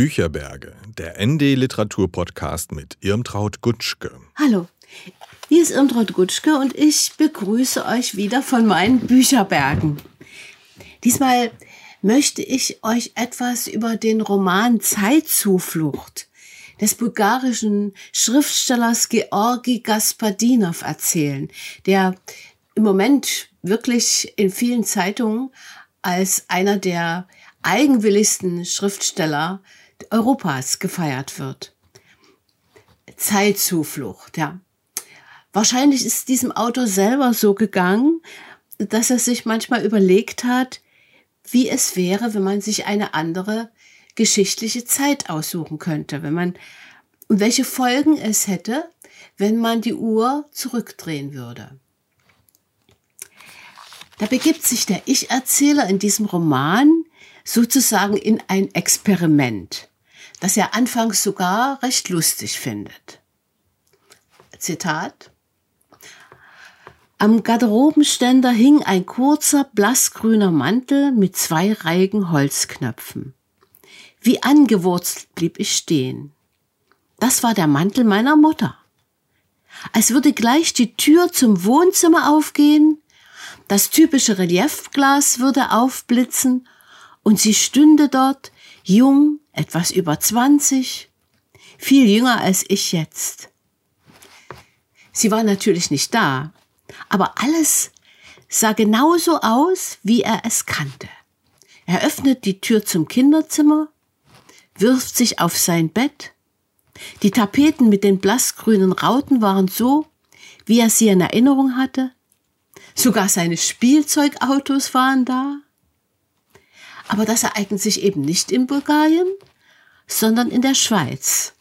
Bücherberge, der ND Literatur Podcast mit Irmtraut Gutschke. Hallo, hier ist Irmtraut Gutschke und ich begrüße euch wieder von meinen Bücherbergen. Diesmal möchte ich euch etwas über den Roman Zeitzuflucht des bulgarischen Schriftstellers Georgi Gaspadinov erzählen, der im Moment wirklich in vielen Zeitungen als einer der eigenwilligsten Schriftsteller Europas gefeiert wird. Zeitzuflucht, ja. Wahrscheinlich ist diesem Autor selber so gegangen, dass er sich manchmal überlegt hat, wie es wäre, wenn man sich eine andere geschichtliche Zeit aussuchen könnte, wenn man und welche Folgen es hätte, wenn man die Uhr zurückdrehen würde. Da begibt sich der Ich-Erzähler in diesem Roman sozusagen in ein Experiment, das er anfangs sogar recht lustig findet. Zitat. Am Garderobenständer hing ein kurzer, blassgrüner Mantel mit zwei reigen Holzknöpfen. Wie angewurzelt blieb ich stehen. Das war der Mantel meiner Mutter. Als würde gleich die Tür zum Wohnzimmer aufgehen, das typische Reliefglas würde aufblitzen und sie stünde dort, jung, etwas über zwanzig, viel jünger als ich jetzt. Sie war natürlich nicht da, aber alles sah genauso aus, wie er es kannte. Er öffnet die Tür zum Kinderzimmer, wirft sich auf sein Bett. Die Tapeten mit den blassgrünen Rauten waren so, wie er sie in Erinnerung hatte. Sogar seine Spielzeugautos waren da. Aber das ereignet sich eben nicht in Bulgarien, sondern in der Schweiz,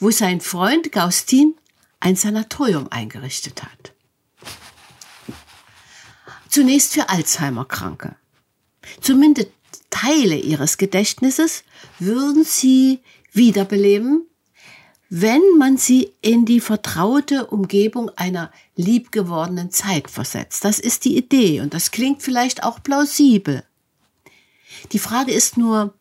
wo sein Freund Gaustin ein Sanatorium eingerichtet hat. Zunächst für Alzheimer-Kranke. Zumindest Teile ihres Gedächtnisses würden sie wiederbeleben, wenn man sie in die vertraute Umgebung einer liebgewordenen Zeit versetzt. Das ist die Idee und das klingt vielleicht auch plausibel. Die Frage ist nur,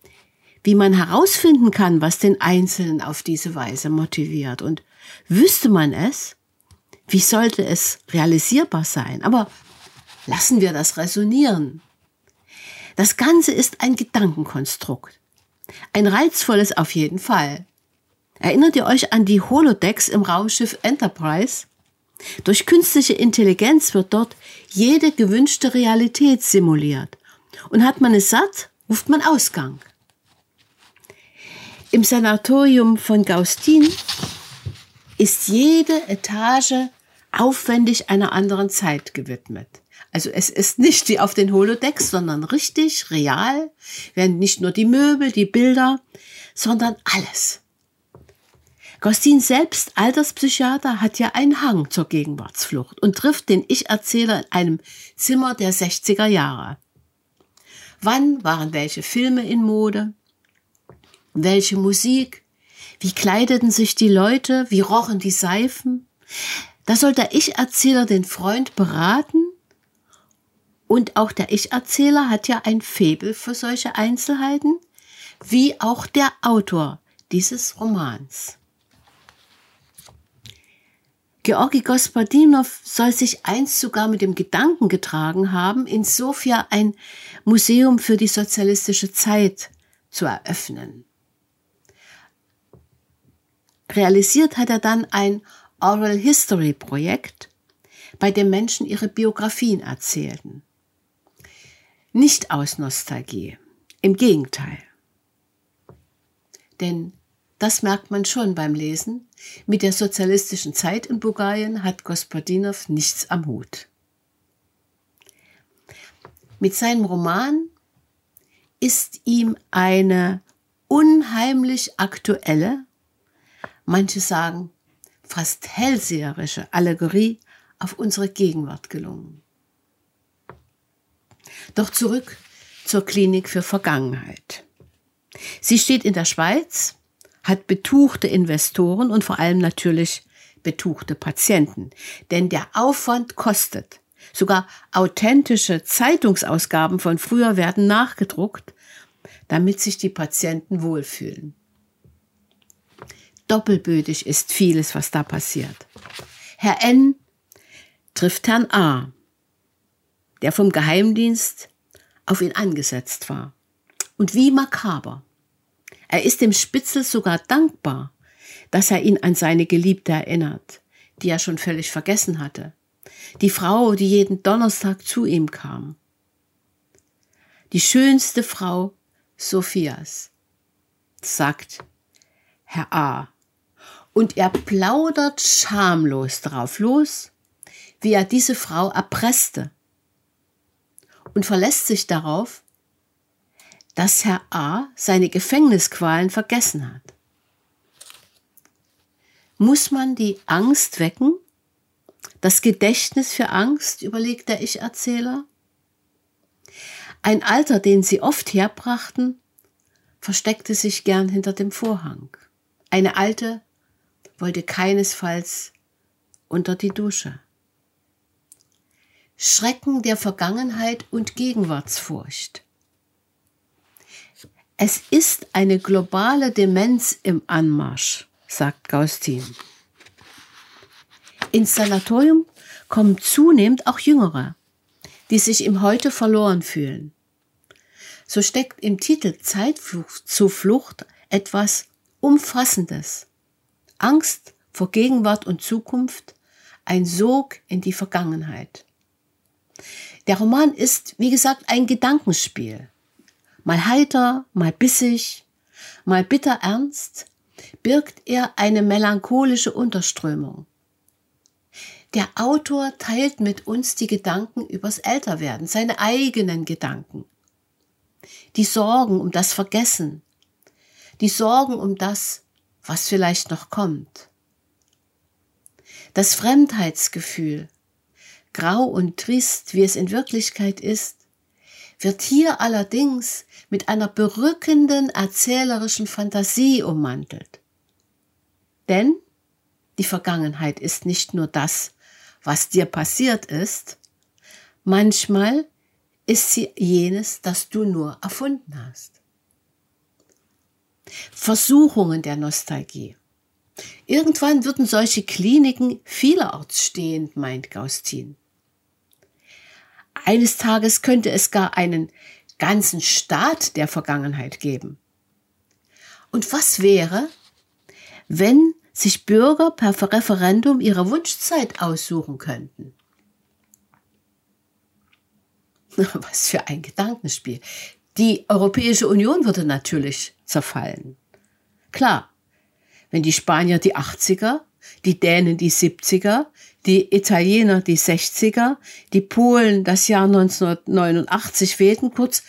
wie man herausfinden kann, was den Einzelnen auf diese Weise motiviert. Und wüsste man es, wie sollte es realisierbar sein? Aber lassen wir das resonieren. Das Ganze ist ein Gedankenkonstrukt. Ein reizvolles auf jeden Fall. Erinnert ihr euch an die Holodecks im Raumschiff Enterprise? Durch künstliche Intelligenz wird dort jede gewünschte Realität simuliert. Und hat man es satt, ruft man Ausgang. Im Sanatorium von Gaustin ist jede Etage aufwendig einer anderen Zeit gewidmet. Also es ist nicht wie auf den Holodecks, sondern richtig, real, werden nicht nur die Möbel, die Bilder, sondern alles. Gostin selbst, Alterspsychiater, hat ja einen Hang zur Gegenwartsflucht und trifft den Ich-Erzähler in einem Zimmer der 60er Jahre. Wann waren welche Filme in Mode? Welche Musik? Wie kleideten sich die Leute? Wie rochen die Seifen? Da soll der Ich-Erzähler den Freund beraten. Und auch der Ich-Erzähler hat ja ein Febel für solche Einzelheiten, wie auch der Autor dieses Romans. Georgi Gospodinov soll sich einst sogar mit dem Gedanken getragen haben, in Sofia ein Museum für die sozialistische Zeit zu eröffnen. Realisiert hat er dann ein Oral History Projekt, bei dem Menschen ihre Biografien erzählten. Nicht aus Nostalgie, im Gegenteil. Denn das merkt man schon beim Lesen. Mit der sozialistischen Zeit in Bulgarien hat Gospodinov nichts am Hut. Mit seinem Roman ist ihm eine unheimlich aktuelle, manche sagen fast hellseherische Allegorie auf unsere Gegenwart gelungen. Doch zurück zur Klinik für Vergangenheit. Sie steht in der Schweiz hat betuchte Investoren und vor allem natürlich betuchte Patienten. Denn der Aufwand kostet. Sogar authentische Zeitungsausgaben von früher werden nachgedruckt, damit sich die Patienten wohlfühlen. doppelbödig ist vieles, was da passiert. Herr N trifft Herrn A, der vom Geheimdienst auf ihn angesetzt war. Und wie makaber. Er ist dem Spitzel sogar dankbar, dass er ihn an seine Geliebte erinnert, die er schon völlig vergessen hatte. Die Frau, die jeden Donnerstag zu ihm kam. Die schönste Frau Sophias, sagt Herr A. Und er plaudert schamlos darauf los, wie er diese Frau erpresste und verlässt sich darauf, dass Herr A. seine Gefängnisqualen vergessen hat. Muss man die Angst wecken? Das Gedächtnis für Angst, überlegt der Ich-Erzähler. Ein Alter, den sie oft herbrachten, versteckte sich gern hinter dem Vorhang. Eine alte wollte keinesfalls unter die Dusche. Schrecken der Vergangenheit und Gegenwartsfurcht. Es ist eine globale Demenz im Anmarsch, sagt Gaustin. Ins Sanatorium kommen zunehmend auch Jüngere, die sich im Heute verloren fühlen. So steckt im Titel Zeitflucht zu Flucht etwas Umfassendes. Angst vor Gegenwart und Zukunft, ein Sog in die Vergangenheit. Der Roman ist, wie gesagt, ein Gedankenspiel. Mal heiter, mal bissig, mal bitter ernst, birgt er eine melancholische Unterströmung. Der Autor teilt mit uns die Gedanken übers Älterwerden, seine eigenen Gedanken. Die Sorgen um das Vergessen, die Sorgen um das, was vielleicht noch kommt. Das Fremdheitsgefühl, grau und trist, wie es in Wirklichkeit ist, wird hier allerdings mit einer berückenden erzählerischen Fantasie ummantelt. Denn die Vergangenheit ist nicht nur das, was dir passiert ist, manchmal ist sie jenes, das du nur erfunden hast. Versuchungen der Nostalgie. Irgendwann würden solche Kliniken vielerorts stehen, meint Gaustin. Eines Tages könnte es gar einen ganzen Staat der Vergangenheit geben. Und was wäre, wenn sich Bürger per Referendum ihre Wunschzeit aussuchen könnten? Was für ein Gedankenspiel. Die Europäische Union würde natürlich zerfallen. Klar, wenn die Spanier die 80er, die Dänen die 70er, die Italiener die 60er, die Polen das Jahr 1989 wählten, kurz,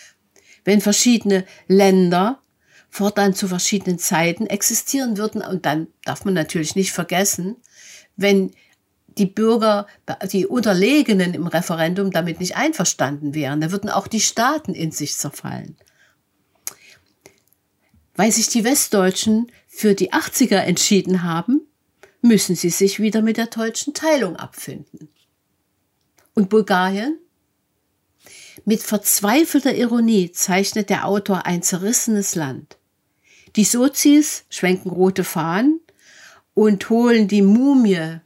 wenn verschiedene Länder fortan zu verschiedenen Zeiten existieren würden. Und dann darf man natürlich nicht vergessen, wenn die Bürger, die Unterlegenen im Referendum damit nicht einverstanden wären, da würden auch die Staaten in sich zerfallen. Weil sich die Westdeutschen für die 80er entschieden haben, müssen sie sich wieder mit der deutschen Teilung abfinden. Und Bulgarien? Mit verzweifelter Ironie zeichnet der Autor ein zerrissenes Land. Die Sozis schwenken rote Fahnen und holen die Mumie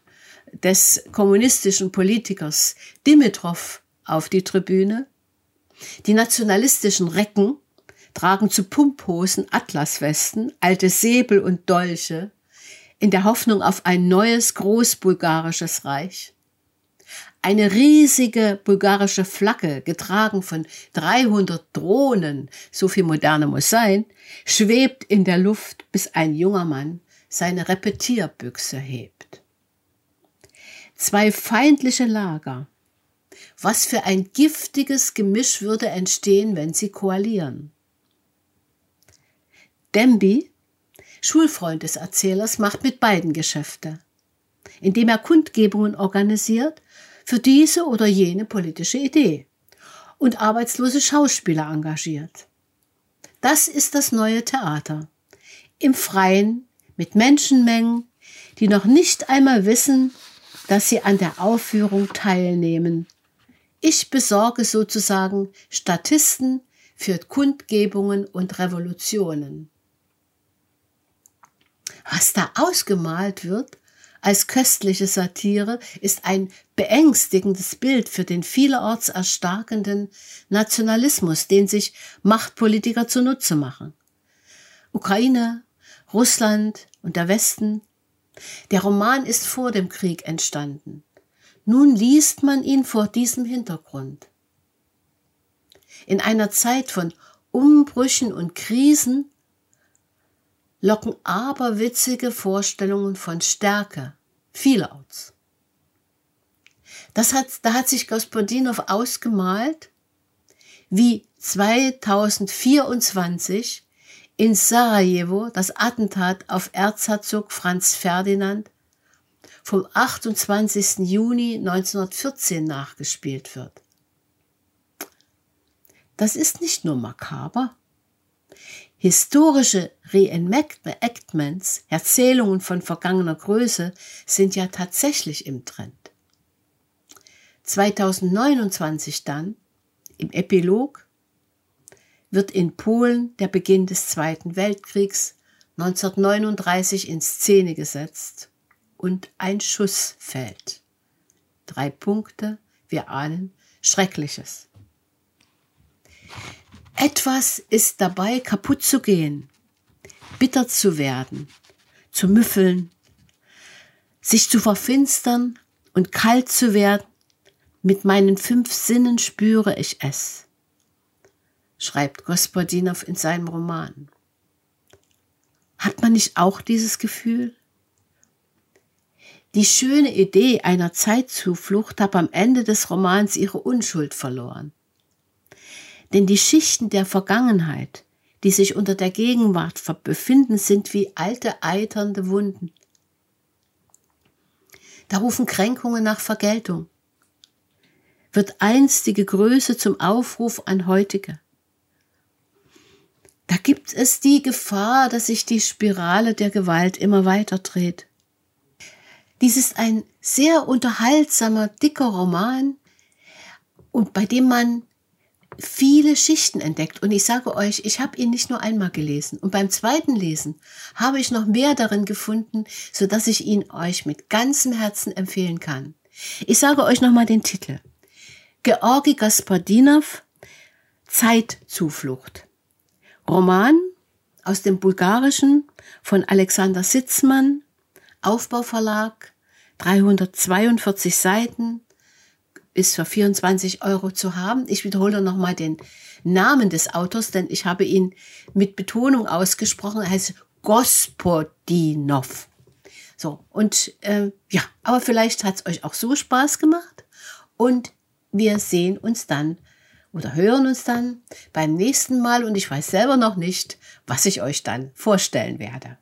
des kommunistischen Politikers Dimitrov auf die Tribüne. Die nationalistischen Recken tragen zu Pumphosen Atlaswesten, alte Säbel und Dolche in der Hoffnung auf ein neues großbulgarisches Reich. Eine riesige bulgarische Flagge, getragen von 300 Drohnen, so viel moderne muss sein, schwebt in der Luft, bis ein junger Mann seine Repetierbüchse hebt. Zwei feindliche Lager. Was für ein giftiges Gemisch würde entstehen, wenn sie koalieren. Dembi Schulfreund des Erzählers, macht mit beiden Geschäfte, indem er Kundgebungen organisiert für diese oder jene politische Idee und arbeitslose Schauspieler engagiert. Das ist das neue Theater. Im Freien, mit Menschenmengen, die noch nicht einmal wissen, dass sie an der Aufführung teilnehmen. Ich besorge sozusagen Statisten für Kundgebungen und Revolutionen. Was da ausgemalt wird als köstliche Satire, ist ein beängstigendes Bild für den vielerorts erstarkenden Nationalismus, den sich Machtpolitiker zunutze machen. Ukraine, Russland und der Westen. Der Roman ist vor dem Krieg entstanden. Nun liest man ihn vor diesem Hintergrund. In einer Zeit von Umbrüchen und Krisen locken aberwitzige Vorstellungen von Stärke vielerorts. Das hat, da hat sich Gospodinow ausgemalt, wie 2024 in Sarajevo das Attentat auf Erzherzog Franz Ferdinand vom 28. Juni 1914 nachgespielt wird. Das ist nicht nur makaber, Historische Reenactments, Erzählungen von vergangener Größe, sind ja tatsächlich im Trend. 2029 dann, im Epilog, wird in Polen der Beginn des Zweiten Weltkriegs 1939 in Szene gesetzt und ein Schuss fällt. Drei Punkte, wir ahnen Schreckliches. Etwas ist dabei kaputt zu gehen, bitter zu werden, zu müffeln, sich zu verfinstern und kalt zu werden. Mit meinen fünf Sinnen spüre ich es, schreibt Gospodinow in seinem Roman. Hat man nicht auch dieses Gefühl? Die schöne Idee einer Zeitzuflucht hat am Ende des Romans ihre Unschuld verloren. Denn die Schichten der Vergangenheit, die sich unter der Gegenwart befinden, sind wie alte eiternde Wunden. Da rufen Kränkungen nach Vergeltung. Wird einstige Größe zum Aufruf an heutige. Da gibt es die Gefahr, dass sich die Spirale der Gewalt immer weiter dreht. Dies ist ein sehr unterhaltsamer, dicker Roman und bei dem man viele Schichten entdeckt. Und ich sage euch, ich habe ihn nicht nur einmal gelesen. Und beim zweiten Lesen habe ich noch mehr darin gefunden, so dass ich ihn euch mit ganzem Herzen empfehlen kann. Ich sage euch nochmal den Titel. Georgi Gaspadinov, Zeitzuflucht. Roman aus dem Bulgarischen von Alexander Sitzmann, Aufbauverlag, 342 Seiten, ist für 24 Euro zu haben. Ich wiederhole nochmal den Namen des Autors, denn ich habe ihn mit Betonung ausgesprochen. Er heißt Gospodinov. So, und äh, ja, aber vielleicht hat es euch auch so Spaß gemacht. Und wir sehen uns dann oder hören uns dann beim nächsten Mal. Und ich weiß selber noch nicht, was ich euch dann vorstellen werde.